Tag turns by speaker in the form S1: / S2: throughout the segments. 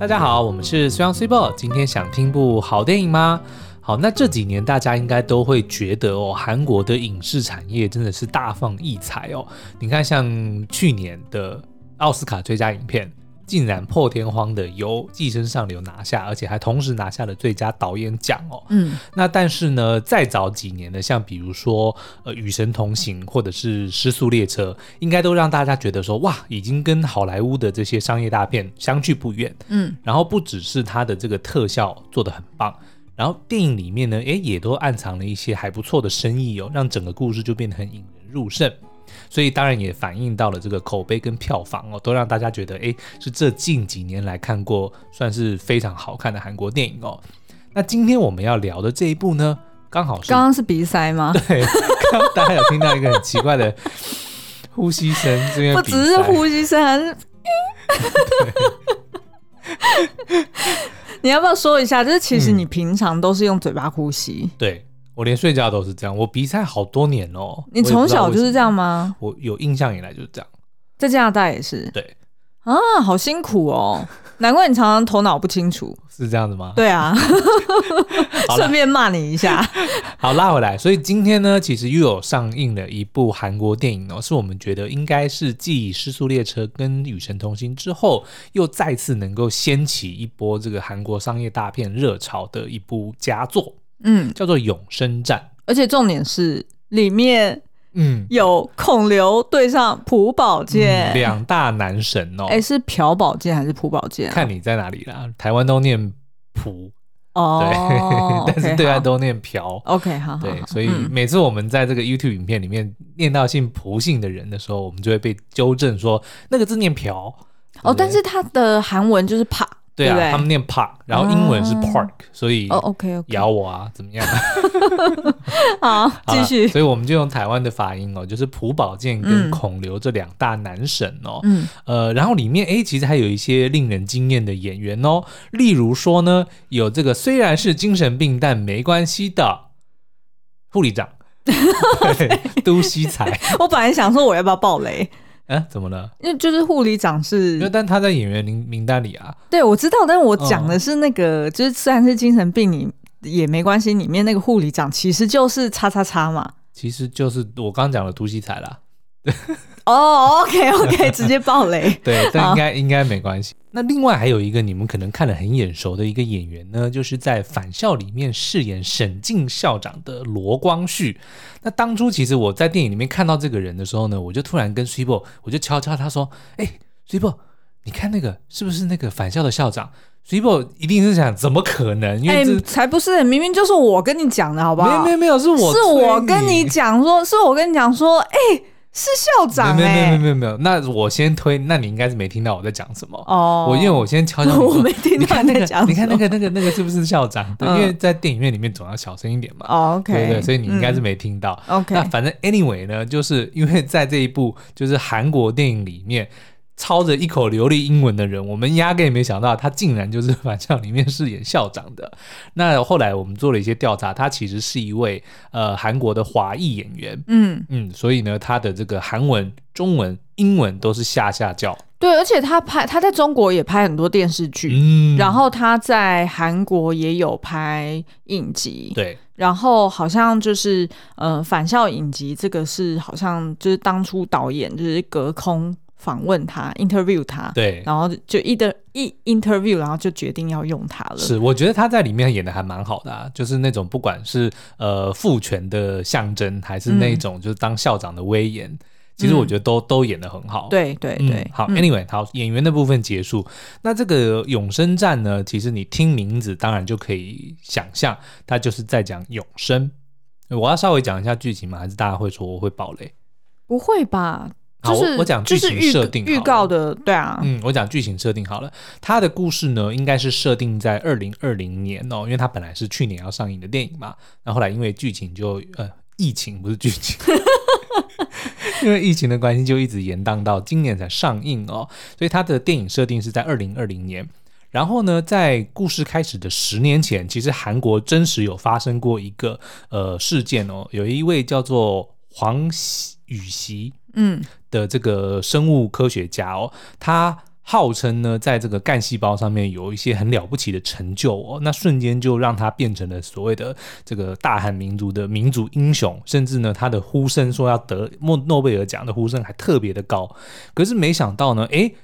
S1: 大家好，我们是 Sun Sea Ball。今天想听部好电影吗？好，那这几年大家应该都会觉得哦，韩国的影视产业真的是大放异彩哦。你看，像去年的奥斯卡最佳影片。竟然破天荒的由《寄生上流》拿下，而且还同时拿下了最佳导演奖哦。嗯，那但是呢，再早几年的，像比如说呃《与神同行》或者是《失速列车》，应该都让大家觉得说哇，已经跟好莱坞的这些商业大片相距不远。嗯，然后不只是它的这个特效做得很棒，然后电影里面呢，诶，也都暗藏了一些还不错的深意哦，让整个故事就变得很引人入胜。所以当然也反映到了这个口碑跟票房哦，都让大家觉得诶，是这近几年来看过算是非常好看的韩国电影哦。那今天我们要聊的这一部呢，刚好是
S2: 刚刚是鼻塞吗？
S1: 对，刚刚大家有听到一个很奇怪的呼吸声，这边
S2: 不只是呼吸声，还是 你要不要说一下？就是其实你平常都是用嘴巴呼吸，
S1: 对。我连睡觉都是这样，我鼻塞好多年哦。
S2: 你从小就是这样吗？
S1: 我有印象以来就是这样，
S2: 在加拿大也是。
S1: 对
S2: 啊，好辛苦哦，难怪你常常头脑不清楚。
S1: 是这样子吗？
S2: 对啊，顺便骂你一下。
S1: 好，拉回来。所以今天呢，其实又有上映了一部韩国电影哦，是我们觉得应该是继《失速列车》跟《与神同行》之后，又再次能够掀起一波这个韩国商业大片热潮的一部佳作。嗯，叫做《永生战》，
S2: 而且重点是里面，嗯，有孔刘对上朴宝剑
S1: 两、嗯、大男神哦。
S2: 哎、欸，是朴宝剑还是朴宝剑？
S1: 看你在哪里啦。台湾都念朴
S2: 哦，
S1: 对，但是对外都念朴。
S2: OK，好，
S1: 对，所以每次我们在这个 YouTube 影片里面念到姓朴姓的人的时候，我们就会被纠正说那个字念朴。
S2: 哦，但是他的韩文就是帕。
S1: 对啊，对对他们念 park，然后英文是 park，、哦、所以
S2: 哦，OK OK，
S1: 咬我啊，怎么样？
S2: 好，继续。
S1: 所以我们就用台湾的发音哦，就是朴宝剑跟孔刘这两大男神哦，嗯，呃，然后里面哎，其实还有一些令人惊艳的演员哦，例如说呢，有这个虽然是精神病但没关系的护理长，对，都西才。
S2: 我本来想说我要不要爆雷。
S1: 哎，怎么了？
S2: 因为就是护理长是，
S1: 因为但他在演员名名单里啊。
S2: 对，我知道，但是我讲的是那个，哦、就是虽然是精神病，你也没关系。里面那个护理长其实就是叉叉叉嘛，
S1: 其实就是我刚讲的突袭彩啦。对。
S2: 哦、oh，OK OK，直接爆雷。
S1: 对，但应该应该没关系。那另外还有一个你们可能看得很眼熟的一个演员呢，就是在《返校》里面饰演沈静校长的罗光旭。那当初其实我在电影里面看到这个人的时候呢，我就突然跟 Super，我就悄悄他说：“哎，Super，你看那个是不是那个返校的校长？”Super 一定是想怎么可能？因为
S2: 才不是，明明就是我跟你讲的，好不好？
S1: 没有没有没有，是我
S2: 是我跟你讲说，是我跟你讲说，哎。是校长、欸，
S1: 没有没有没有没有，那我先推，那你应该是没听到我在讲什么哦。我因为我先敲敲你，
S2: 我没听到你在讲。
S1: 你看那个那个那个是不是校长？对，因为在电影院里面总要小声一点嘛。
S2: 哦，OK，
S1: 对对，所以你应该是没听到。
S2: 嗯、OK，
S1: 那反正 anyway 呢，就是因为在这一部就是韩国电影里面。操着一口流利英文的人，我们压根也没想到他竟然就是《反校》里面饰演校长的。那后来我们做了一些调查，他其实是一位呃韩国的华裔演员。嗯嗯，所以呢，他的这个韩文、中文、英文都是下下教。
S2: 对，而且他拍他在中国也拍很多电视剧，嗯，然后他在韩国也有拍影集。
S1: 对，
S2: 然后好像就是呃《返校》影集这个是好像就是当初导演就是隔空。访问他，interview 他，
S1: 对，
S2: 然后就一的一 interview，然后就决定要用他了。
S1: 是，我觉得他在里面演的还蛮好的啊，就是那种不管是呃父权的象征，还是那种就是当校长的威严，嗯、其实我觉得都都演得很好。
S2: 对对对，
S1: 嗯、好，anyway，好，演员的部分结束。那这个永生战呢，其实你听名字当然就可以想象，它就是在讲永生。我要稍微讲一下剧情吗？还是大家会说我会爆雷？
S2: 不会吧？
S1: 好，我我讲剧情设定
S2: 预告的，对啊，
S1: 嗯，我讲剧情设定好了。它的故事呢，应该是设定在二零二零年哦，因为它本来是去年要上映的电影嘛。那后，后来因为剧情就呃疫情不是剧情，因为疫情的关系就一直延宕到今年才上映哦。所以它的电影设定是在二零二零年。然后呢，在故事开始的十年前，其实韩国真实有发生过一个呃事件哦，有一位叫做黄禹锡。嗯的这个生物科学家哦，他号称呢，在这个干细胞上面有一些很了不起的成就哦，那瞬间就让他变成了所谓的这个大韩民族的民族英雄，甚至呢，他的呼声说要得诺诺贝尔奖的呼声还特别的高。可是没想到呢，诶。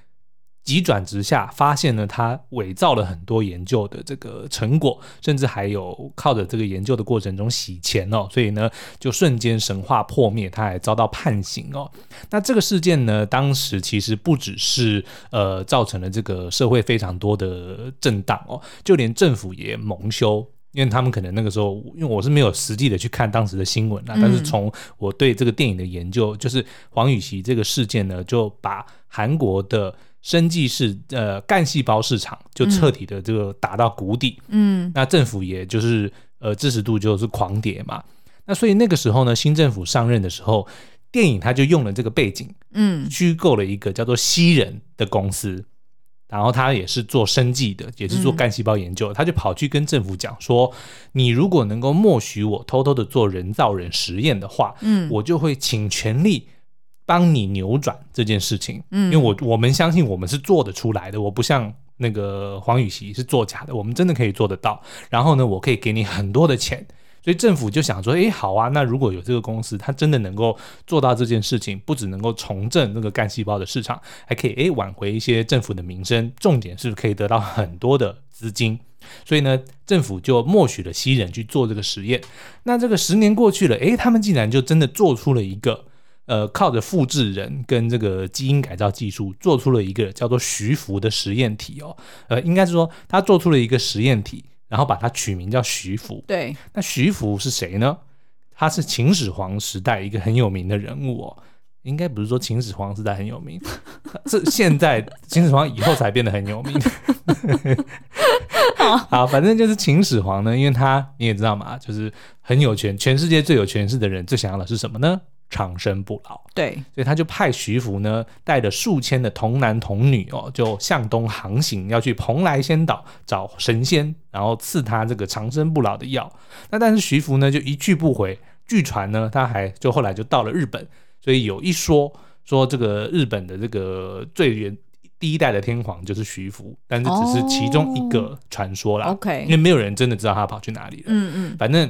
S1: 急转直下，发现呢他伪造了很多研究的这个成果，甚至还有靠着这个研究的过程中洗钱哦，所以呢，就瞬间神话破灭，他还遭到判刑哦。那这个事件呢，当时其实不只是呃造成了这个社会非常多的震荡哦，就连政府也蒙羞，因为他们可能那个时候，因为我是没有实际的去看当时的新闻啦，但是从我对这个电影的研究，就是黄禹锡这个事件呢，就把韩国的。生技是呃干细胞市场就彻底的这个打到谷底，嗯，那政府也就是呃支持度就是狂跌嘛，那所以那个时候呢，新政府上任的时候，电影他就用了这个背景，嗯，虚构了一个叫做西人的公司，然后他也是做生技的，也是做干细胞研究，他就跑去跟政府讲说，你如果能够默许我偷偷的做人造人实验的话，嗯，我就会倾全力。帮你扭转这件事情，嗯，因为我我们相信我们是做得出来的，我不像那个黄宇锡是作假的，我们真的可以做得到。然后呢，我可以给你很多的钱，所以政府就想说，哎，好啊，那如果有这个公司，它真的能够做到这件事情，不只能够重振那个干细胞的市场，还可以哎挽回一些政府的名声，重点是可以得到很多的资金。所以呢，政府就默许了西人去做这个实验。那这个十年过去了，哎，他们竟然就真的做出了一个。呃，靠着复制人跟这个基因改造技术，做出了一个叫做徐福的实验体哦。呃，应该是说他做出了一个实验体，然后把它取名叫徐福。对，那徐福是谁呢？他是秦始皇时代一个很有名的人物哦。应该不是说秦始皇时代很有名，是现在秦始皇以后才变得很有名。好，反正就是秦始皇呢，因为他你也知道嘛，就是很有权，全世界最有权势的人，最想要的是什么呢？长生不老，对，所以他就派徐福呢，带着数千的童男童女哦，就向东航行，要去蓬莱仙岛找神仙，然后赐他这个长生不老的药。那但是徐福呢，就一去不回。据传呢，他还就后来就到了日本，所以有一说说这个日本的这个最原第一代的天皇就是徐福，但是只是其中一个传说啦。OK，因为没有人真的知道他跑去哪里了。嗯嗯，反正。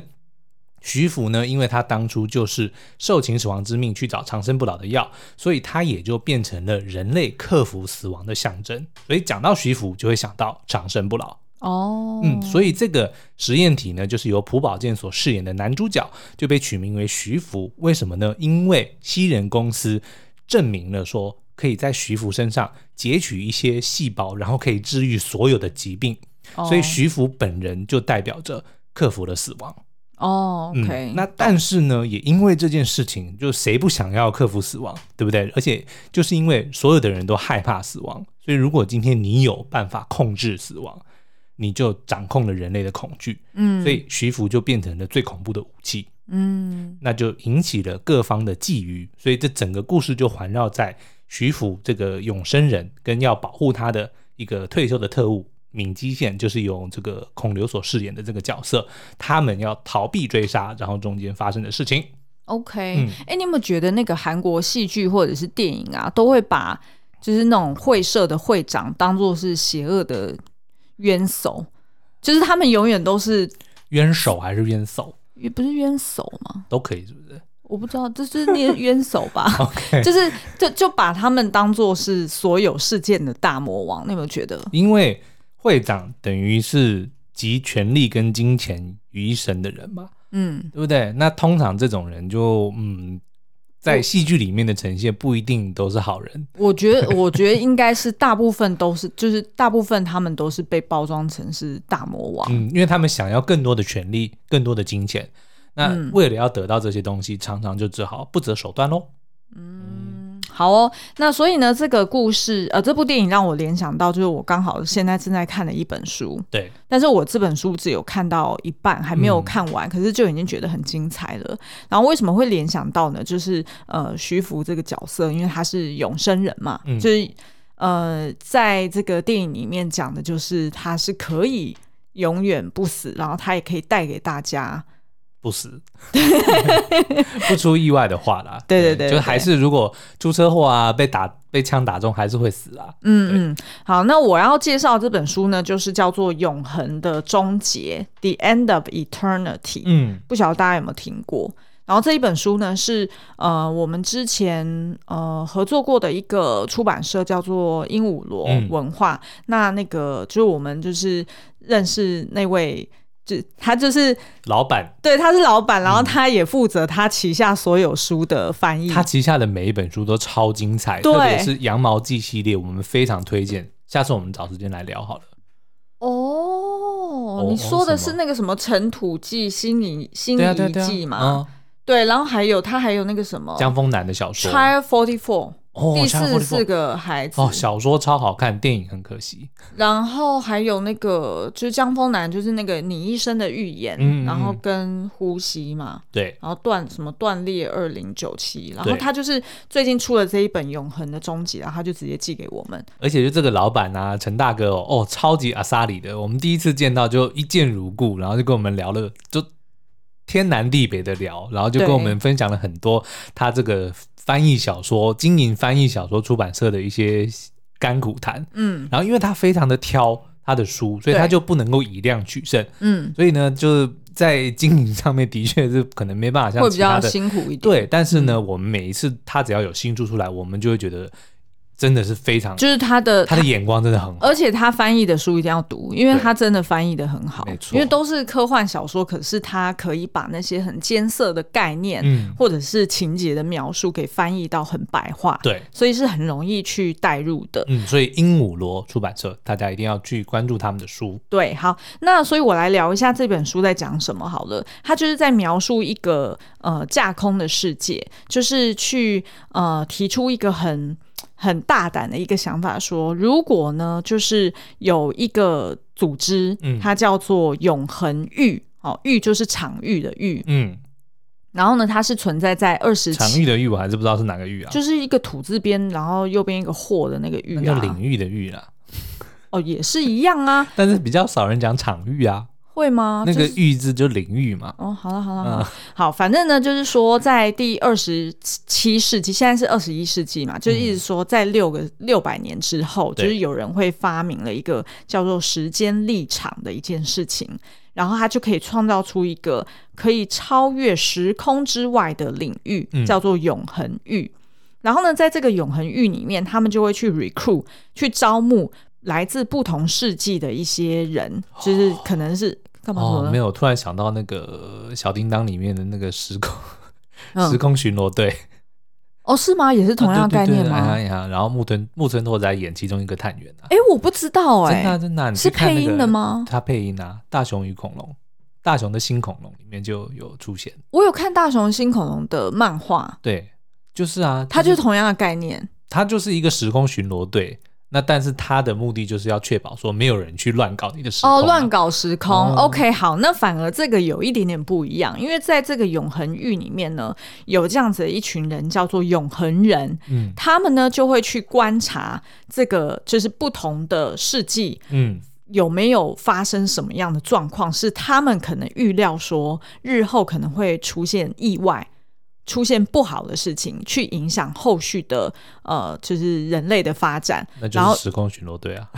S1: 徐福呢，因为他当初就是受秦始皇之命去找长生不老的药，所以他也就变成了人类克服死亡的象征。所以讲到徐福，就会想到长生不老。哦，嗯，所以这个实验体呢，就是由朴宝剑所饰演的男主角就被取名为徐福。为什么呢？因为西人公司证明了说，可以在徐福身上截取一些细胞，然后可以治愈所有的疾病。所以徐福本人就代表着克服了死亡。哦、oh，OK，嗯，那但是呢，也因为这件事情，就谁不想要克服死亡，对不对？而且就是因为所有的人都害怕死亡，所以如果今天你有办法控制死亡，你就掌控了人类的恐惧。嗯，所以徐福就变成了最恐怖的武器。嗯，那就引起了各方的觊觎，所以这整个故事就环绕在徐福这个永生人跟要保护他的一个退休的特务。闵基宪就是由这个孔刘所饰演的这个角色，他们要逃避追杀，然后中间发生的事情。OK，哎、嗯欸，你有没有觉得那个韩国戏剧或者是电影啊，都会把就是那种会社的会长当做是邪恶的冤手，就是他们永远都是冤手还是冤手？也不是冤手吗？都可以，是不是？我不知道，就是念冤手吧 就是就就把他们当做是所有事件的大魔王，你有没有觉得？因为会长等于是集权力跟金钱于一身的人嘛，嗯，对不对？那通常这种人就嗯，在戏剧里面的呈现不一定都是好人。我觉得，我觉得应该是大部分都是，就是大部分他们都是被包装成是大魔王，嗯，因为他们想要更多的权力、更多的金钱，那为了要得到这些东西，常常就只好不择手段喽，嗯。好哦，那所以呢，这个故事，呃，这部电影让我联想到，就是我刚好现在正在看的一本书。对，但是我这本书只有看到一半，还没有看完，嗯，可是就已经觉得很精彩了。然后为什么会联想到呢？就是呃，徐福这个角色，因为他是永生人嘛，嗯，就是呃，在这个电影里面讲的就是他是可以永远不死，然后他也可以带给大家不死，不出意外的话啦，
S2: 对对对，对，
S1: 就还是如果出车祸啊，被打被枪打中，还是会死啊。
S2: 嗯嗯，好，那我要介绍这本书呢，就是叫做《永恒的终结》（The End of Eternity）。嗯，不晓得大家有没有听过？然后这一本书呢，是呃我们之前呃合作过的一个出版社，叫做鹦鹉螺文化。嗯、那那个就是我们就是认识那位。就他就是
S1: 老板，
S2: 对，他是老板，然后他也负责他旗下所有书的翻译。
S1: 他旗下的每一本书都超精彩，特别是《羊毛记》系列，我们非常推荐。下次我们找时间来聊好了。
S2: 哦，哦你说的是那个什么《尘土记》《心理心理记》吗？对，然后还有他还有那个什么
S1: 江丰南的小说《
S2: Child Forty Four》。哦、第四四个孩子
S1: 哦，小说超好看，电影很可惜。
S2: 然后还有那个就是江丰南，就是那个你一生的预言，然后跟呼吸嘛，
S1: 对，
S2: 然后断什么断裂二零九七，然后他就是最近出了这一本永恒的终极，然后他就直接寄给我们。
S1: 而且就这个老板啊，陈大哥哦，哦，超级阿萨里的，我们第一次见到就一见如故，然后就跟我们聊了，就天南地北的聊，然后就跟我们分享了很多他这个。翻译小说，经营翻译小说出版社的一些甘苦谈，嗯，然后因为他非常的挑他的书，所以他就不能够以量取胜，嗯，所以呢，就是在经营上面的确是可能没办法像其他的，会比较
S2: 辛苦一点，
S1: 对，但是呢，嗯，我们每一次他只要有新书出来，我们就会觉得。真的是非常，
S2: 就是他的
S1: 他的眼光真的很好，
S2: 而且他翻译的书一定要读，因为他真的翻译的很好，没错，因为都是科幻小说，可是他可以把那些很艰涩的概念，嗯，或者是情节的描述给翻译到很白话，
S1: 对，
S2: 所以是很容易去带入的，
S1: 嗯，所以鹦鹉螺出版社大家一定要去关注他们的书，
S2: 对，好，那所以我来聊一下这本书在讲什么好了，他就是在描述一个呃架空的世界，就是去呃提出一个很。很大胆的一个想法，说如果呢，就是有一个组织，嗯，它叫做永恒域，哦，域就是场域的域，嗯，然后呢，它是存在在二十
S1: 场域的域，我还是不知道是哪个域啊，
S2: 就是一个土字边，然后右边一个或的那个域啊，
S1: 叫领域的域啊，
S2: 哦，也是一样啊，
S1: 但是比较少人讲场域啊。
S2: 会吗？
S1: 那个“域”字就领域嘛。
S2: 哦，好了好了好，嗯、好，反正呢，就是说，在第二十七世纪，现在是二十一世纪嘛，就是一直说，在六个六百年之后，嗯、就是有人会发明了一个叫做时间立场的一件事情，然后他就可以创造出一个可以超越时空之外的领域，嗯、叫做永恒域。然后呢，在这个永恒域里面，他们就会去 recruit 去招募来自不同世纪的一些人，就是可能是。干嘛、
S1: 哦？没有，突然想到那个小叮当里面的那个时空、嗯、时空巡逻队。
S2: 哦，是吗？也是同样概念吗？
S1: 啊、对对对然后木村木村拓哉演其中一个探员啊。
S2: 哎，我不知道哎、欸，
S1: 真的真的，
S2: 是配音的吗？
S1: 他配音啊，《大雄与恐龙》《大雄的新恐龙》里面就有出现。
S2: 我有看《大雄新恐龙》的漫画。
S1: 对，就是啊，
S2: 它就是同样的概念。
S1: 它就是一个时空巡逻队。那但是他的目的就是要确保说没有人去乱搞你的时空、啊、
S2: 哦，乱搞时空。哦、OK，好，那反而这个有一点点不一样，因为在这个永恒域里面呢，有这样子的一群人叫做永恒人，嗯，他们呢就会去观察这个就是不同的世纪，嗯，有没有发生什么样的状况，是他们可能预料说日后可能会出现意外。出现不好的事情，去影响后续的呃，就是人类的发展，
S1: 那就是时空巡逻队啊。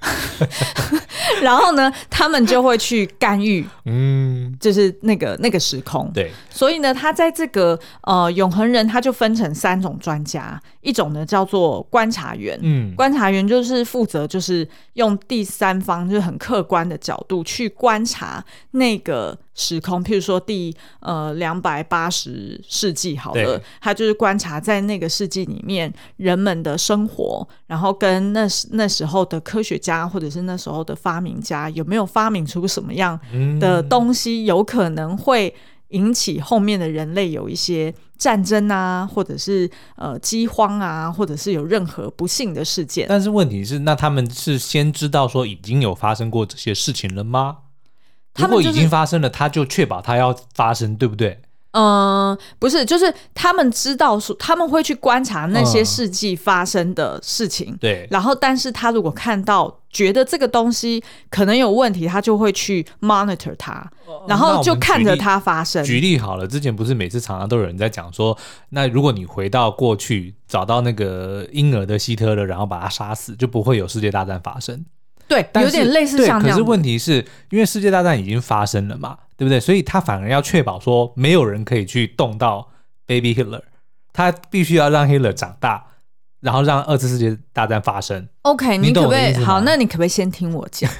S2: 然后呢，他们就会去干预，嗯，就是那个那个时空。
S1: 对，
S2: 所以呢，他在这个呃永恒人，他就分成三种专家，一种呢叫做观察员，嗯，观察员就是负责就是用第三方就是很客观的角度去观察那个时空，譬如说第呃两百八十世纪好了，他就是观察在那个世纪里面人们的生活，然后跟那时那时候的科学家或者是那时候的发明家有没有发明出什么样的东西，有可能会引起后面的人类有一些战争啊，或者是呃饥荒啊，或者是有任何不幸的事件。
S1: 但是问题是，那他们是先知道说已经有发生过这些事情了吗？如果已经发生了，他就确保他要发生，对不对？
S2: 嗯，不是，就是他们知道说他们会去观察那些世纪发生的事情，嗯、
S1: 对。
S2: 然后，但是他如果看到觉得这个东西可能有问题，他就会去 monitor 它，然后就看着它发生。
S1: 举例好了，之前不是每次常常都有人在讲说，那如果你回到过去找到那个婴儿的希特勒，然后把他杀死，就不会有世界大战发生。
S2: 对，有点类似像这样。
S1: 可是问题是因为世界大战已经发生了嘛，对不对？所以他反而要确保说没有人可以去动到 Baby Hitler，他必须要让 Hitler 长大，然后让二次世界大战发生。
S2: OK，你可不可以好？那你可不可以先听我讲？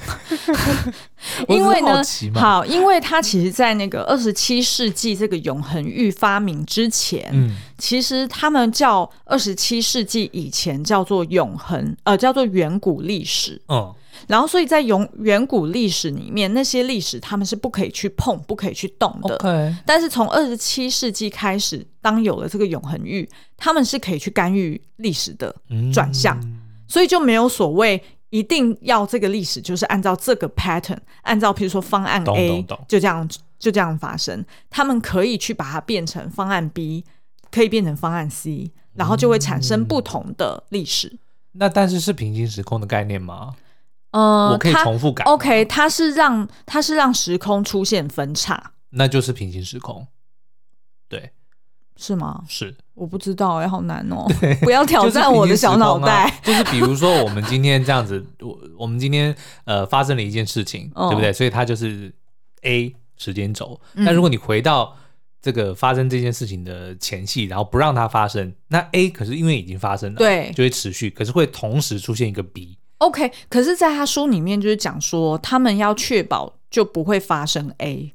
S2: 因为呢，好，因为他其实，在那个二十七世纪这个永恒玉发明之前，嗯，其实他们叫二十七世纪以前叫做永恒，呃，叫做远古历史，嗯。然后，所以在永远古历史里面，那些历史他们是不可以去碰、不可以去动的。但是从二十七世纪开始，当有了这个永恒玉，他们是可以去干预历史的转向，嗯、所以就没有所谓一定要这个历史就是按照这个 pattern，按照比如说方案 A 就这样就这样发生。他们可以去把它变成方案 B，可以变成方案 C，然后就会产生不同的历史。
S1: 嗯、那但是是平行时空的概念吗？
S2: 嗯，
S1: 我可以重复改。
S2: OK，它是让它是让时空出现分叉，
S1: 那就是平行时空。对，
S2: 是吗？
S1: 是，
S2: 我不知道哎、欸，好难哦、喔！不要挑战我的小脑袋。
S1: 就是比如说，我们今天这样子，我我们今天呃发生了一件事情，对不对？所以它就是 A 时间轴。那如果你回到这个发生这件事情的前戏，然后不让它发生，那 A 可是因为已经发生了，
S2: 对，
S1: 就会持续，可是会同时出现一个 B。
S2: OK，可是，在他书里面就是讲说，他们要确保就不会发生 A，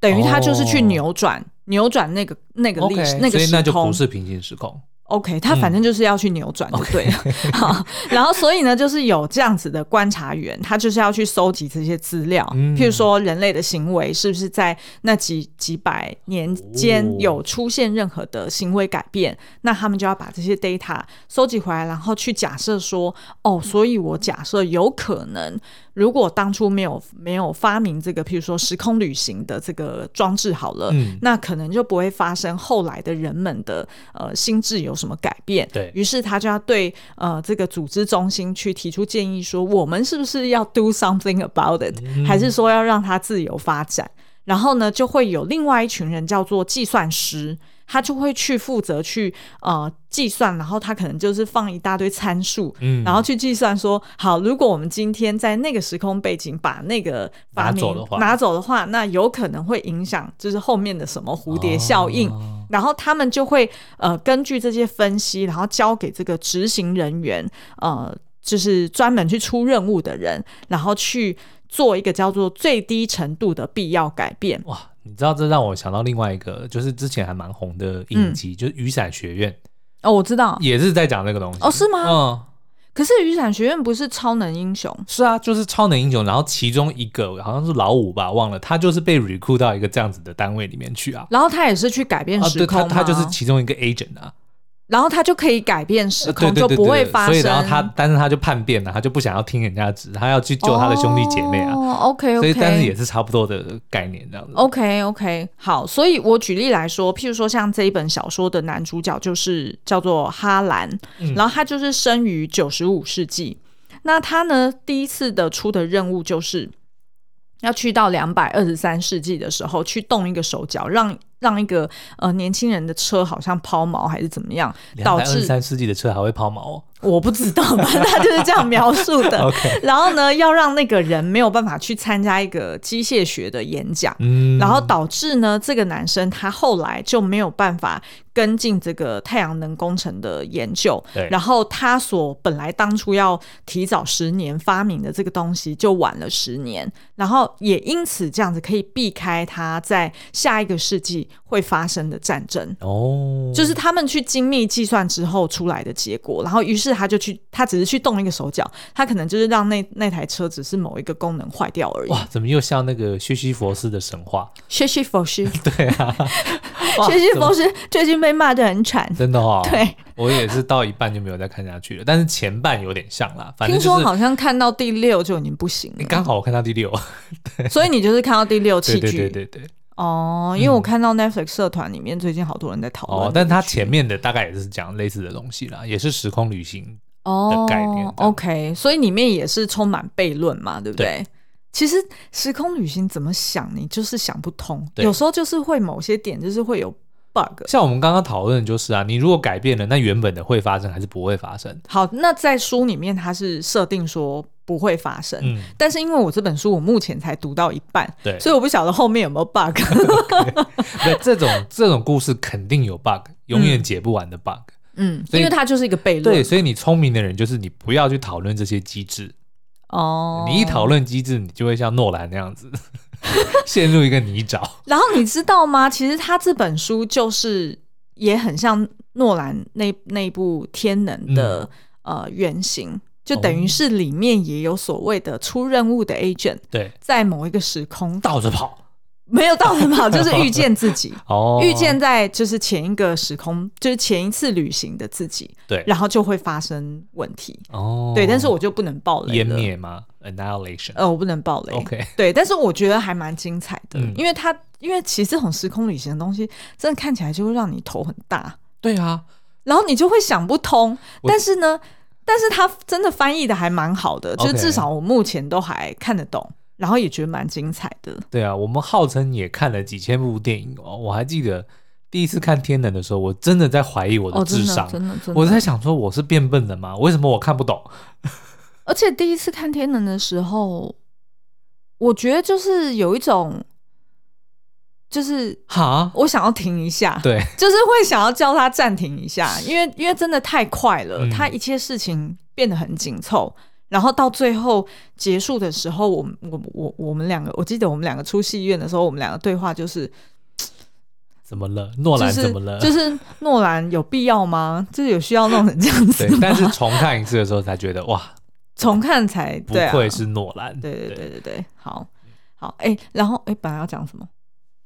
S2: 等于他就是去扭转、哦、扭转那个那个历史那个时空，所以
S1: 那就不是平行时空。
S2: OK，他反正就是要去扭转就对了。嗯、好，然后所以呢，就是有这样子的观察员，他就是要去搜集这些资料，嗯、譬如说人类的行为是不是在那几几百年间有出现任何的行为改变，哦、那他们就要把这些 data 收集回来，然后去假设说，哦，所以我假设有可能。如果当初没有没有发明这个，譬如说时空旅行的这个装置好了，嗯，那可能就不会发生后来的人们的呃心智有什么改变。
S1: 对，
S2: 于是他就要对呃这个组织中心去提出建议，说我们是不是要 do something about it，嗯，还是说要让它自由发展？然后呢，就会有另外一群人叫做计算师。他就会去负责去呃计算，然后他可能就是放一大堆参数，嗯，然后去计算说，好，如果我们今天在那个时空背景把那个发明拿走的话，拿走的话，那有可能会影响就是后面的什么蝴蝶效应，哦、然后他们就会呃根据这些分析，然后交给这个执行人员，呃，就是专门去出任务的人，然后去做一个叫做最低程度的必要改变。
S1: 哇。你知道这让我想到另外一个，就是之前还蛮红的影集，嗯、就是《雨伞学院》
S2: 哦，我知道，
S1: 也是在讲这个东西
S2: 哦，是吗？
S1: 嗯，
S2: 可是《雨伞学院》不是超能英雄？
S1: 是啊，就是超能英雄，然后其中一个好像是老五吧，忘了，他就是被 recruit 到一个这样子的单位里面去啊，
S2: 然后他也是去改变时空、啊，
S1: 他他就是其中一个 agent 啊。
S2: 然后他就可以改变时空，就不会发生。所以，
S1: 然后他，但是他就叛变了，他就不想要听人家指，他要去救他的兄弟姐妹啊。
S2: 哦，OK，OK。
S1: 所以，但是也是差不多的概念这样子。
S2: OK，OK，好。所以我举例来说，譬如说像这一本小说的男主角就是叫做哈兰，嗯、然后他就是生于九十五世纪。那他呢，第一次的出的任务就是要去到两百二十三世纪的时候，去动一个手脚，让。让一个呃年轻人的车好像抛锚还是怎么样，导致
S1: 三世纪的车还会抛锚哦？
S2: 我不知道，反 正他就是这样描述的。然后呢，要让那个人没有办法去参加一个机械学的演讲，嗯，然后导致呢，这个男生他后来就没有办法跟进这个太阳能工程的研究，
S1: 对
S2: 然后他所本来当初要提早十年发明的这个东西就晚了十年，然后也因此这样子可以避开他在下一个世纪。会发生的战争哦，就是他们去精密计算之后出来的结果，然后于是他就去，他只是去动一个手脚，他可能就是让那那台车只是某一个功能坏掉而已。
S1: 哇，怎么又像那个薛西佛斯的神话？
S2: 薛西佛斯，
S1: 对啊，
S2: 薛西弗斯最近被骂的很惨，
S1: 真的哦。
S2: 对，
S1: 我也是到一半就没有再看下去了，但是前半有点像啦，反正、就是、
S2: 听说好像看到第六就已经不行了。
S1: 你刚好我看到第六，
S2: 对，所以你就是看到第六弃剧，
S1: 对对对对对。
S2: 哦，因为我看到 Netflix 社团里面最近好多人在讨论、
S1: 嗯。哦，但他前面的大概也是讲类似的东西啦，也是时空旅行的概念。
S2: 哦、OK，所以里面也是充满悖论嘛，对不对？
S1: 对
S2: 其实时空旅行怎么想，你就是想不通。有时候就是会某些点就是会有 bug。
S1: 像我们刚刚讨论的就是啊，你如果改变了，那原本的会发生还是不会发生？
S2: 好，那在书里面它是设定说。不会发生，嗯，但是因为我这本书我目前才读到一半，
S1: 对，
S2: 所以我不晓得后面有没有 bug。
S1: 对，这种这种故事肯定有 bug，永远解不完的 bug。
S2: 嗯，因为它就是一个悖论。
S1: 对，所以你聪明的人就是你不要去讨论这些机制。
S2: 哦，
S1: 你一讨论机制，你就会像诺兰那样子 陷入一个泥沼。
S2: 然后你知道吗？其实他这本书就是也很像诺兰那那部《天能》的、嗯、呃原型。就等于是里面也有所谓的出任务的 agent，
S1: 对，
S2: 在某一个时空
S1: 倒着跑，
S2: 没有倒着跑，就是遇见自己，
S1: 哦，
S2: 遇见在就是前一个时空，就是前一次旅行的自己，
S1: 对，
S2: 然后就会发生问题，
S1: 哦，
S2: 对，但是我就不能爆雷，
S1: 湮灭吗？Annihilation，
S2: 呃，我不能爆雷
S1: ，OK，
S2: 对，但是我觉得还蛮精彩的，
S1: 嗯，
S2: 因为它因为其实这种时空旅行的东西，真的看起来就会让你头很大，
S1: 对啊，
S2: 然后你就会想不通，但是呢。但是他真的翻译的还蛮好的，就至少我目前都还看得懂，然后也觉得蛮精彩的。
S1: 对啊，我们号称也看了几千部电影哦。我还记得第一次看《天能》的时候，我真的在怀疑我的智商，
S2: 真的，真的，
S1: 我在想说我是变笨了吗？为什么我看不懂？
S2: 而且第一次看《天能》的时候，我觉得就是有一种。就是
S1: 好，
S2: 我想要停一下，
S1: 对，
S2: 就是会想要叫他暂停一下，因为因为真的太快了，他、嗯、一切事情变得很紧凑，然后到最后结束的时候，我我我我们两个，我记得我们两个出戏院的时候，我们两个对话就是
S1: 怎么了？诺兰怎么了？
S2: 就是诺兰有必要吗？就是有需要弄成这样子？
S1: 对，但是重看一次的时候才觉得哇，
S2: 重看才
S1: 不愧是诺兰，
S2: 对对对对对，好好哎、欸，然后哎、欸，本来要讲什么？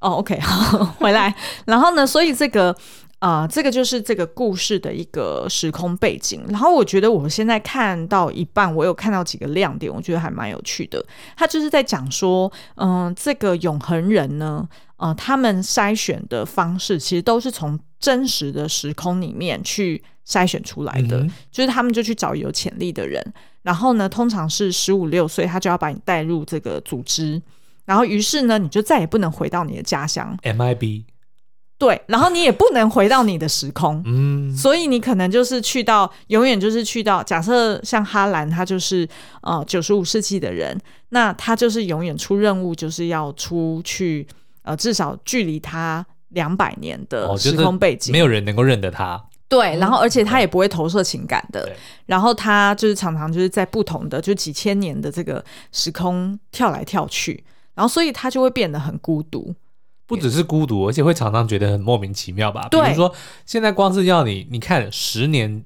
S2: 哦、oh，OK，好，回来。然后呢，所以这个啊、呃，这个就是这个故事的一个时空背景。然后我觉得我现在看到一半，我有看到几个亮点，我觉得还蛮有趣的。他就是在讲说，嗯、呃，这个永恒人呢，呃，他们筛选的方式其实都是从真实的时空里面去筛选出来的，嗯、就是他们就去找有潜力的人，然后呢，通常是十五六岁，他就要把你带入这个组织。然后，于是呢，你就再也不能回到你的家乡。
S1: MIB，
S2: 对，然后你也不能回到你的时空。
S1: 嗯，
S2: 所以你可能就是去到，永远就是去到。假设像哈兰，他就是呃九十五世纪的人，那他就是永远出任务，就是要出去呃至少距离他两百年的时空背景，
S1: 没有人能够认得他。
S2: 对，然后而且他也不会投射情感的。
S1: 对，
S2: 然后他就是常常就是在不同的就几千年的这个时空跳来跳去。然后，所以他就会变得很孤独，
S1: 不只是孤独，而且会常常觉得很莫名其妙吧？比如说，现在光是要你，你看十年，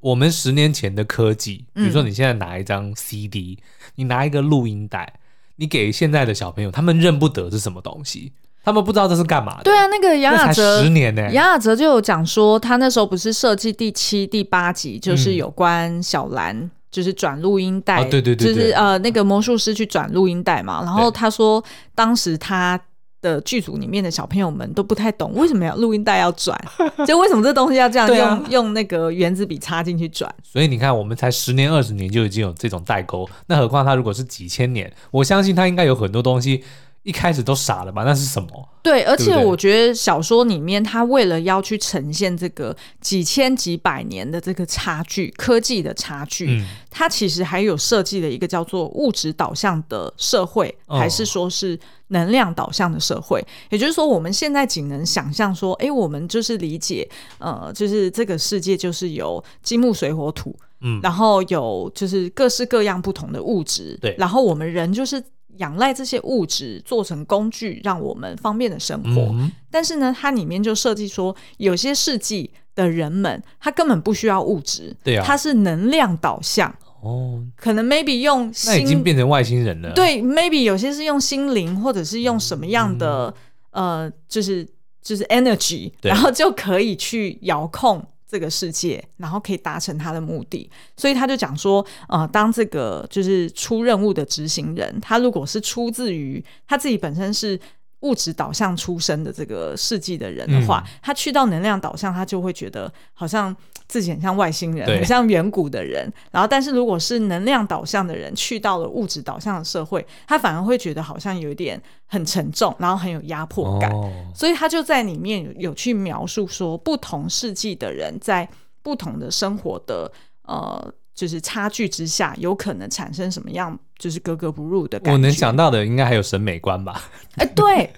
S1: 我们十年前的科技，比如说你现在拿一张 CD，、嗯、你拿一个录音带，你给现在的小朋友，他们认不得是什么东西，他们不知道这是干嘛的。
S2: 对啊，那个杨雅哲，
S1: 十年呢、欸？
S2: 杨雅哲就有讲说，他那时候不是设计第七、第八集，就是有关小兰。嗯就是转录音带，
S1: 哦、对对对对，
S2: 就是呃那个魔术师去转录音带嘛。然后他说，当时他的剧组里面的小朋友们都不太懂为什么要录音带要转，就为什么这东西要这样用、啊、用那个原子笔插进去转。
S1: 所以你看，我们才十年二十年就已经有这种代沟，那何况他如果是几千年，我相信他应该有很多东西。一开始都傻了吧？那是什么？
S2: 对，而且我觉得小说里面，他为了要去呈现这个几千几百年的这个差距，科技的差距，嗯，它其实还有设计了一个叫做物质导向的社会，还是说是能量导向的社会？哦。也就是说，我们现在仅能想象说，哎，我们就是理解，呃，就是这个世界就是有金木水火土，嗯，然后有就是各式各样不同的物质，对，然后我们人就是。仰赖这些物质做成工具，让我们方便的生活。嗯。但是呢，它里面就设计说，有些世纪的人们，他根本不需要物质，
S1: 对啊，
S2: 他是能量导向。
S1: 哦，
S2: 可能 maybe 用心，
S1: 那已经变成外星人了。
S2: 对，maybe 有些是用心灵，或者是用什么样的、嗯、呃，就是就是 energy，然后就可以去遥控。这个世界，然后可以达成他的目的，所以他就讲说，呃，当这个就是出任务的执行人，他如果是出自于他自己本身是物质导向出身的这个世纪的人的话，嗯、他去到能量导向，他就会觉得好像自己很像外星人，很像远古的人。然后，但是如果是能量导向的人去到了物质导向的社会，他反而会觉得好像有点很沉重，然后很有压迫感。哦、所以他就在里面有，有去描述说，不同世纪的人在不同的生活的呃。就是差距之下，有可能产生什么样就是格格不入的感觉。
S1: 我能想到的应该还有审美观吧？
S2: 哎、欸，对，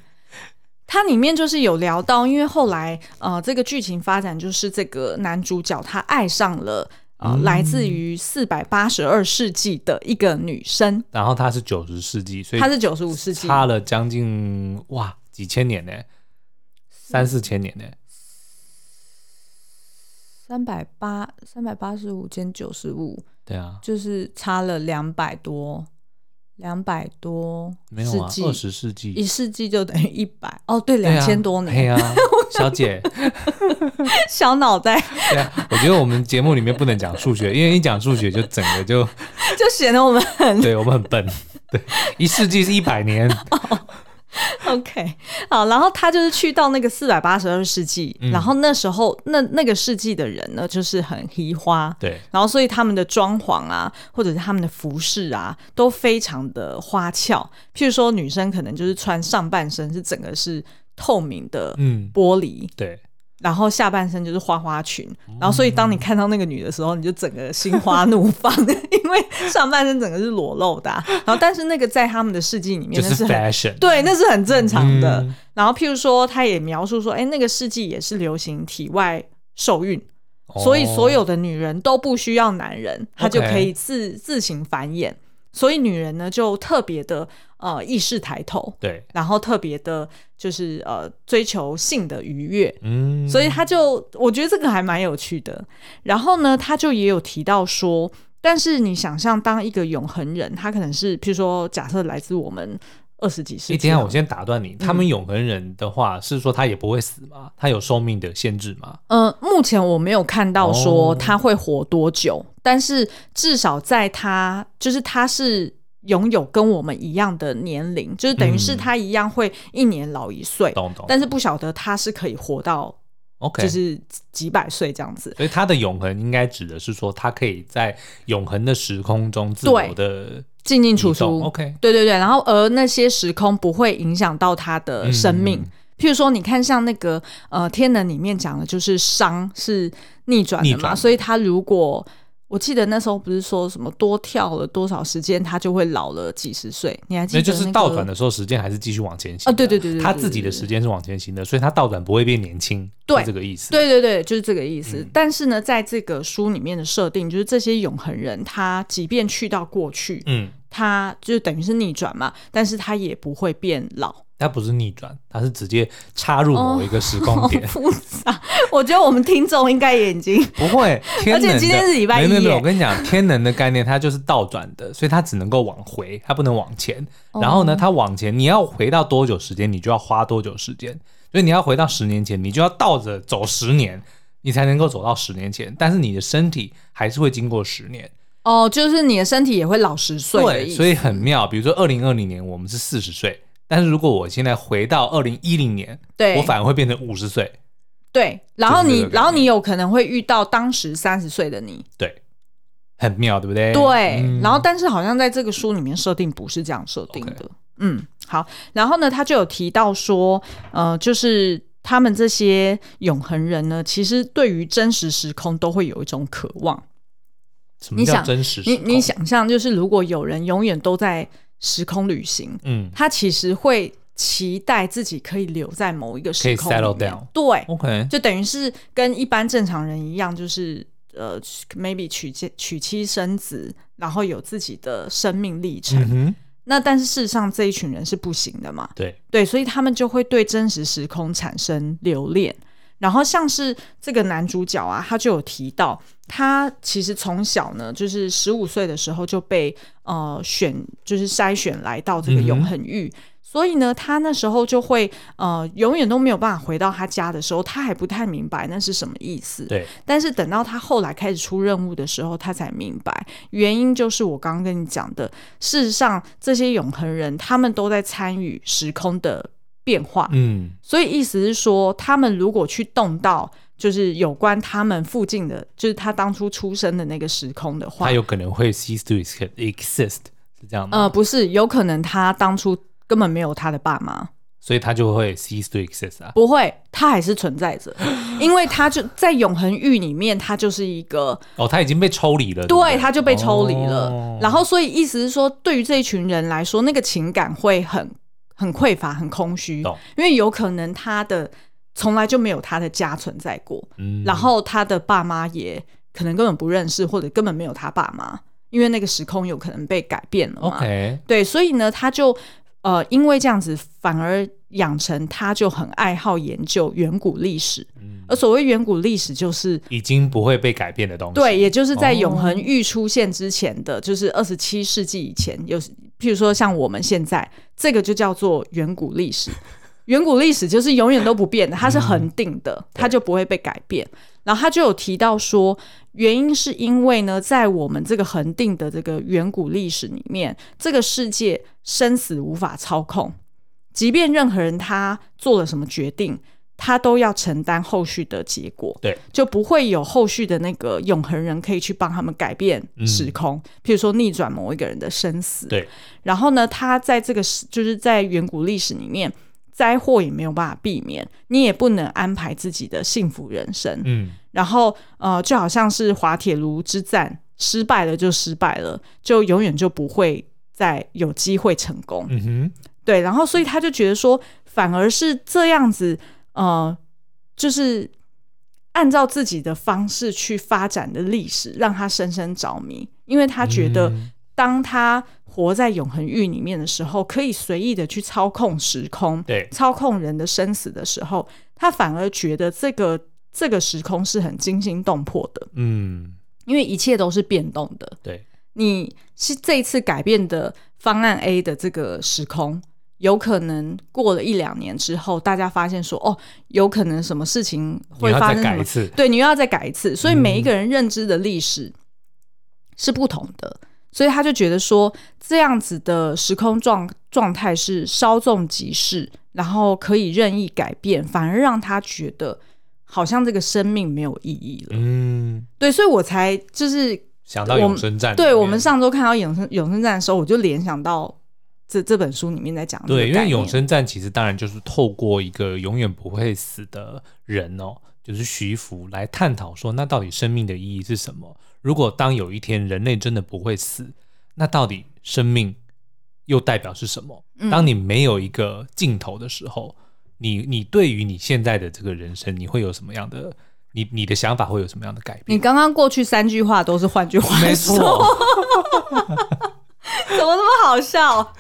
S2: 它里面就是有聊到，因为后来呃，这个剧情发展就是这个男主角他爱上了呃，嗯、来自于四百八十二世纪的一个女生，
S1: 然后她是九十世纪，所以
S2: 他是九十五世纪，
S1: 差了将近哇几千年呢，三四千年呢。
S2: 三百八三百八十五减九十五，
S1: 对啊，
S2: 就是差了两百多，两百多，
S1: 没有啊，二十世纪，
S2: 一世纪就等于一百，哦，对，两千多年，
S1: 对啊，小姐，
S2: 小脑袋，
S1: 对啊，我觉得我们节目里面不能讲数学，因为一讲数学就整个就
S2: 就显得我们很，
S1: 对我们很笨，对，一世纪是一百年。哦
S2: OK，好，然后他就是去到那个四百八十二世纪，嗯、然后那时候那那个世纪的人呢，就是很移花，
S1: 对，
S2: 然后所以他们的装潢啊，或者是他们的服饰啊，都非常的花俏。譬如说，女生可能就是穿上半身是整个是透明的，嗯，玻璃，
S1: 对。
S2: 然后下半身就是花花裙，然后所以当你看到那个女的时候，你就整个心花怒放，因为上半身整个是裸露的啊。然后但是那个在他们的世纪里面，那是
S1: fashion，
S2: 对，那是很正常的。嗯、然后譬如说，他也描述说，哎，那个世纪也是流行体外受孕，哦、所以所有的女人都不需要男人，她就可以自.自行繁衍。所以女人呢，就特别的呃意识抬头，
S1: 对，
S2: 然后特别的就是呃追求性的愉悦，嗯，所以他就我觉得这个还蛮有趣的。然后呢，他就也有提到说，但是你想象当一个永恒人，他可能是譬如说假设来自我们。二十几世纪。哎，等下，
S1: 我先打断你。他们永恒人的话，嗯、是说他也不会死吗？他有寿命的限制吗？
S2: 嗯、呃，目前我没有看到说他会活多久，哦、但是至少在他就是他是拥有跟我们一样的年龄，就是等于是他一样会一年老一岁。懂懂、嗯。但是不晓得他是可以活到，OK，就是几百岁这样子。
S1: 所以他的永恒应该指的是说，他可以在永恒的时空中自由的。
S2: 进进出出
S1: ，OK，
S2: 对对对，然后而那些时空不会影响到他的生命。嗯、譬如说，你看像那个呃，天能里面讲的就是熵是逆转的嘛，转所以他如果。我记得那时候不是说什么多跳了多少时间，他就会老了几十岁？你还记得、那个？那就是
S1: 倒转的时候，时间还是继续往前行。
S2: 啊，对对对对，
S1: 他自己的时间是往前行的，所以他倒转不会变年轻。对，这个意思。
S2: 对对对，就是这个意思。嗯、但是呢，在这个书里面的设定，就是这些永恒人，他即便去到过去，嗯，他就等于是逆转嘛，但是它也不会变老。
S1: 它不是逆转，它是直接插入某一个时空点。
S2: 哦、复杂，我觉得我们听众应该也已经
S1: 不会。天
S2: 而且今天是礼拜一，
S1: 没有没有，我跟你讲，天能的概念它就是倒转的，所以它只能够往回，它不能往前。然后呢，它往前，你要回到多久时间，你就要花多久时间。所以你要回到十年前，你就要倒着走十年，你才能够走到十年前。但是你的身体还是会经过十年。
S2: 哦，就是你的身体也会老十岁。
S1: 对，所以很妙。比如说二零二零年，我们是四十岁。但是如果我现在回到二零一零年，对，我反而会变成五十岁。
S2: 对，然后你，然后你有可能会遇到当时三十岁的你。
S1: 对，很妙，对不对？
S2: 对。嗯、然后，但是好像在这个书里面设定不是这样设定的。嗯，好。然后呢，他就有提到说，呃，就是他们这些永恒人呢，其实对于真实时空都会有一种渴望。
S1: 什么叫真实？
S2: 你想，你你想象，就是如果有人永远都在。时空旅行，嗯，他其实会期待自己可以留在某一个时空对
S1: ，OK，
S2: 就等于是跟一般正常人一样，就是呃，maybe 娶妻娶妻生子，然后有自己的生命历程。嗯、那但是事实上这一群人是不行的嘛？
S1: 对
S2: 对，所以他们就会对真实时空产生留恋。然后像是这个男主角啊，他就有提到，他其实从小呢，就是十五岁的时候就被呃选，就是筛选来到这个永恒域，嗯、所以呢，他那时候就会呃永远都没有办法回到他家的时候，他还不太明白那是什么意思。
S1: 对。
S2: 但是等到他后来开始出任务的时候，他才明白，原因就是我刚刚跟你讲的，事实上这些永恒人他们都在参与时空的变化。嗯，所以意思是说，他们如果去动到，就是有关他们附近的，就是他当初出生的那个时空的话，
S1: 他有可能会 cease to exist，是这样吗？
S2: 呃，不是，有可能他当初根本没有他的爸妈。
S1: 所以他就会 cease to exist 啊？
S2: 不会，他还是存在着，因为他就在永恒域里面，他就是一个
S1: 哦，他已经被抽离了，
S2: 对，他就被抽离了。哦、然后，所以意思是说，对于这一群人来说，那个情感会很很匮乏、很空虚，因为有可能他的从来就没有他的家存在过，嗯，然后他的爸妈也可能根本不认识，或者根本没有他爸妈，因为那个时空有可能被改变了嘛。对，所以呢，他就。呃，因为这样子，反而养成他就很爱好研究远古历史。嗯，而所谓远古历史，就是
S1: 已经不会被改变的东西。
S2: 对，也就是在永恒域出现之前的，哦、就是二十七世纪以前，有譬如说像我们现在这个就叫做远古历史。远古历史就是永远都不变的，它是恒定的，嗯、它就不会被改变。然后他就有提到说，原因是因为呢，在我们这个恒定的这个远古历史里面，这个世界生死无法操控，即便任何人他做了什么决定，他都要承担后续的结果。
S1: 对，
S2: 就不会有后续的那个永恒人可以去帮他们改变时空，嗯、譬如说逆转某一个人的生死。
S1: 对，
S2: 然后呢，他在这个就是在远古历史里面。灾祸也没有办法避免，你也不能安排自己的幸福人生。嗯，然后呃，就好像是滑铁卢之战，失败了就失败了，就永远就不会再有机会成功。嗯哼，对，然后所以他就觉得说，反而是这样子，呃，就是按照自己的方式去发展的历史，让他深深着迷，因为他觉得当他。活在永恒域里面的时候，可以随意的去操控时空，
S1: 对，
S2: 操控人的生死的时候，他反而觉得这个这个时空是很惊心动魄的，嗯，因为一切都是变动的，
S1: 对，
S2: 你是这一次改变的方案 A 的这个时空，有可能过了一两年之后，大家发现说，哦，有可能什么事情会发生，
S1: 改一次，
S2: 对，你又要再改一次，所以每一个人认知的历史是不同的。嗯所以他就觉得说，这样子的时空状状态是稍纵即逝，然后可以任意改变，反而让他觉得好像这个生命没有意义了。嗯，对，所以我才就是
S1: 想到永生战。
S2: 对，我们上周看到永生永生战的时候，我就联想到这这本书里面在讲的。
S1: 对，因为永生战其实当然就是透过一个永远不会死的人哦，就是徐福来探讨说，那到底生命的意义是什么？如果当有一天人类真的不会死，那到底生命又代表是什么？嗯、当你没有一个尽头的时候，你你对于你现在的这个人生，你会有什么样的？你你的想法会有什么样的改变？
S2: 你刚刚过去三句话都是换句话说，没错，怎么那么好笑？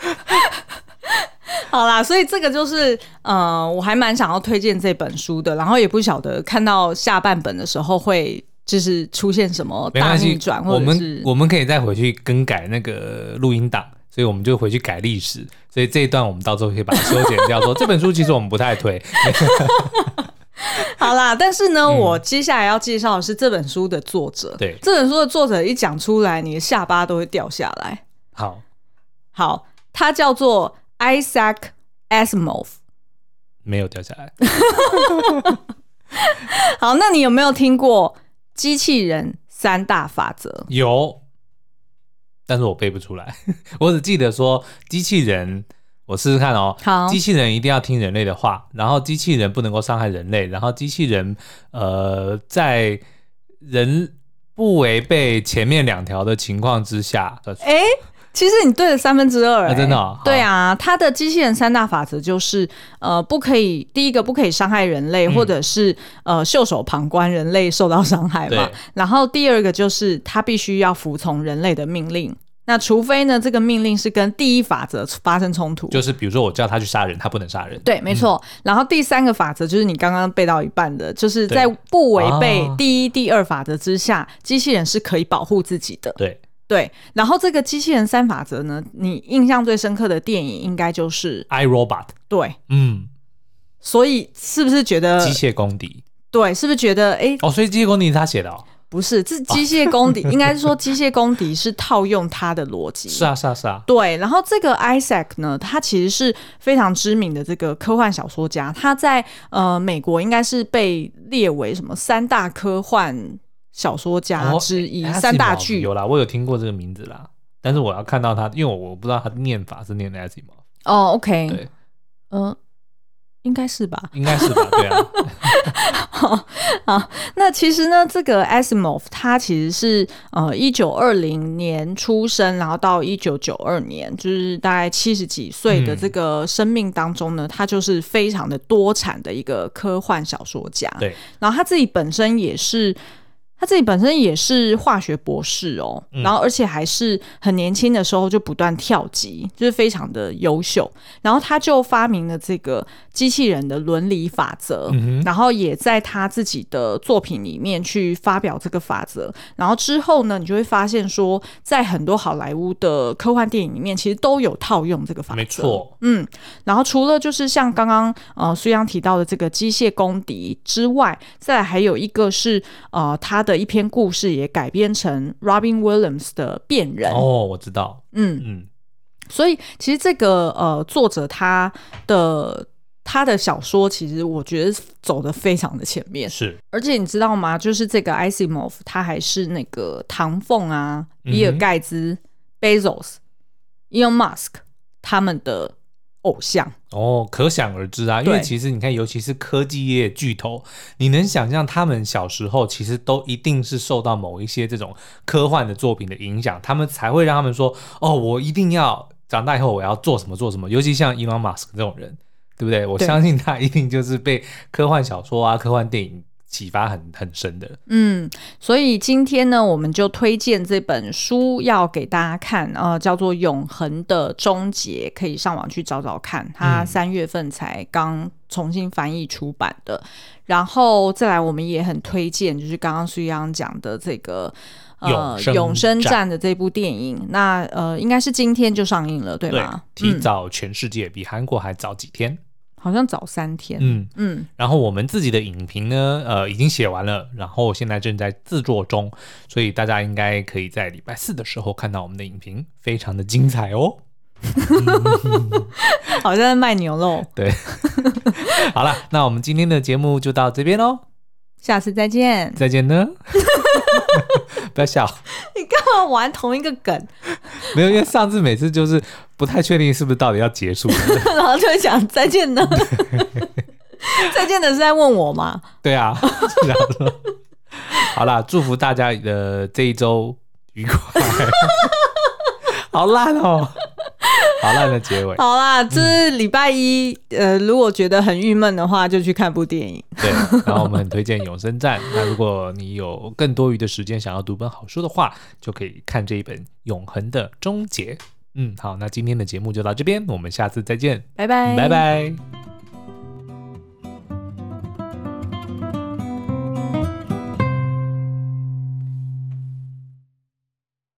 S2: 好啦，所以这个就是，呃，我还蛮想要推荐这本书的，然后也不晓得看到下半本的时候会。就是出现什么大逆转，或者
S1: 我们我们可以再回去更改那个录音档，所以我们就回去改历史。所以这一段我们到时候可以把它修剪掉。说这本书其实我们不太推。
S2: 好啦，但是呢，嗯、我接下来要介绍的是这本书的作者。
S1: 对，
S2: 这本书的作者一讲出来，你的下巴都会掉下来。
S1: 好，
S2: 好，他叫做 Isaac Asimov，
S1: 没有掉下来。
S2: 好，那你有没有听过？机器人三大法则
S1: 有，但是我背不出来。我只记得说，机器人，我试试看哦。
S2: 好，
S1: 机器人一定要听人类的话，然后机器人不能够伤害人类，然后机器人呃，在人不违背前面两条的情况之下，
S2: 哎。其实你对了三分之二，
S1: 真的、哦。
S2: 对啊，它的机器人三大法则就是，呃，不可以第一个不可以伤害人类，嗯、或者是呃袖手旁观人类受到伤害嘛。然后第二个就是它必须要服从人类的命令，那除非呢这个命令是跟第一法则发生冲突，
S1: 就是比如说我叫他去杀人，他不能杀人。
S2: 对，没错。嗯、然后第三个法则就是你刚刚背到一半的，就是在不违背第一、第二法则之下，机器人是可以保护自己的。
S1: 对。
S2: 对，然后这个机器人三法则呢，你印象最深刻的电影应该就是《
S1: I Robot》。
S2: 对，嗯，所以是不是觉得
S1: 机械公敌？
S2: 对，是不是觉得哎？
S1: 哦，所以机械公敌是他写的哦？
S2: 不是，这机械公敌，应该是说机械公敌是套用他的逻辑。
S1: 是啊，是啊，是啊。
S2: 对，然后这个 Isaac 呢，他其实是非常知名的这个科幻小说家，他在呃美国应该是被列为什么三大科幻小说家之一，哦、三大巨
S1: 有啦，我有听过这个名字啦，但是我要看到他，因为我我不知道他的念法是念 Asimov。
S2: 哦，OK，
S1: 对，
S2: 嗯、呃。应该是吧，
S1: 应该是吧，对啊。
S2: 好，好，那其实呢，这个 Asimov 他其实是呃一九二零年出生，然后到一九九二年，就是大概七十几岁的这个生命当中呢，嗯、他就是非常的多产的一个科幻小说家。
S1: 对，
S2: 然后他自己本身也是。他自己本身也是化学博士哦，嗯、然后而且还是很年轻的时候就不断跳级，就是非常的优秀。然后他就发明了这个机器人的伦理法则，嗯、然后也在他自己的作品里面去发表这个法则。然后之后呢，你就会发现说，在很多好莱坞的科幻电影里面，其实都有套用这个法则。没错，嗯。然后除了就是像刚刚呃苏央提到的这个机械公敌之外，再还有一个是呃他。的一篇故事也改编成 Robin Williams 的《变人》
S1: 哦，我知道，
S2: 嗯。嗯，所以其实这个呃作者他的他的小说，其实我觉得走的非常的前面，
S1: 是，
S2: 而且你知道吗？就是这个 Isimov，他还是那个唐凤啊、比尔盖茨、Bezos、Elon Musk 他们的。偶像
S1: 哦，可想而知啊，因为其实你看，尤其是科技业巨头，你能想象他们小时候其实都一定是受到某一些这种科幻的作品的影响，他们才会让他们说，哦，我一定要长大以后我要做什么做什么。尤其像 Elon Musk 这种人，对不对？我相信他一定就是被科幻小说啊、科幻电影。启发很很深的，
S2: 嗯，所以今天呢，我们就推荐这本书要给大家看，呃，叫做《永恒的终结》，可以上网去找找看，它三月份才刚重新翻译出版的。嗯、然后再来，我们也很推荐，就是刚刚苏阳讲的这个呃《永生战》的这部电影，那呃，应该是今天就上映了，对吗？
S1: 对，提早全世界，嗯、比韩国还早几天。
S2: 好像早三天，
S1: 嗯嗯，然后我们自己的影评呢，呃，已经写完了，然后现在正在制作中，所以大家应该可以在礼拜四的时候看到我们的影评，非常的精彩哦。
S2: 好像在卖牛肉，
S1: 对。好了，那我们今天的节目就到这边喽，
S2: 下次再见，
S1: 再见呢。不要笑，
S2: 你干嘛玩同一个梗？
S1: 没有，因为上次每次就是不太确定是不是到底要结束，
S2: 然后就会讲再见呢。再见的是在问我吗？
S1: 对啊，是这样说。好啦，祝福大家的这一周愉快。好烂哦。好烂的结尾。
S2: 好啦，这是礼拜一，嗯、呃，如果觉得很郁闷的话，就去看部电影。
S1: 对，然后我们很推荐《永生站》。那如果你有更多余的时间，想要读本好书的话，就可以看这一本《永恒的终结》。嗯，好，那今天的节目就到这边，我们下次再见，
S2: 拜拜，
S1: 拜拜。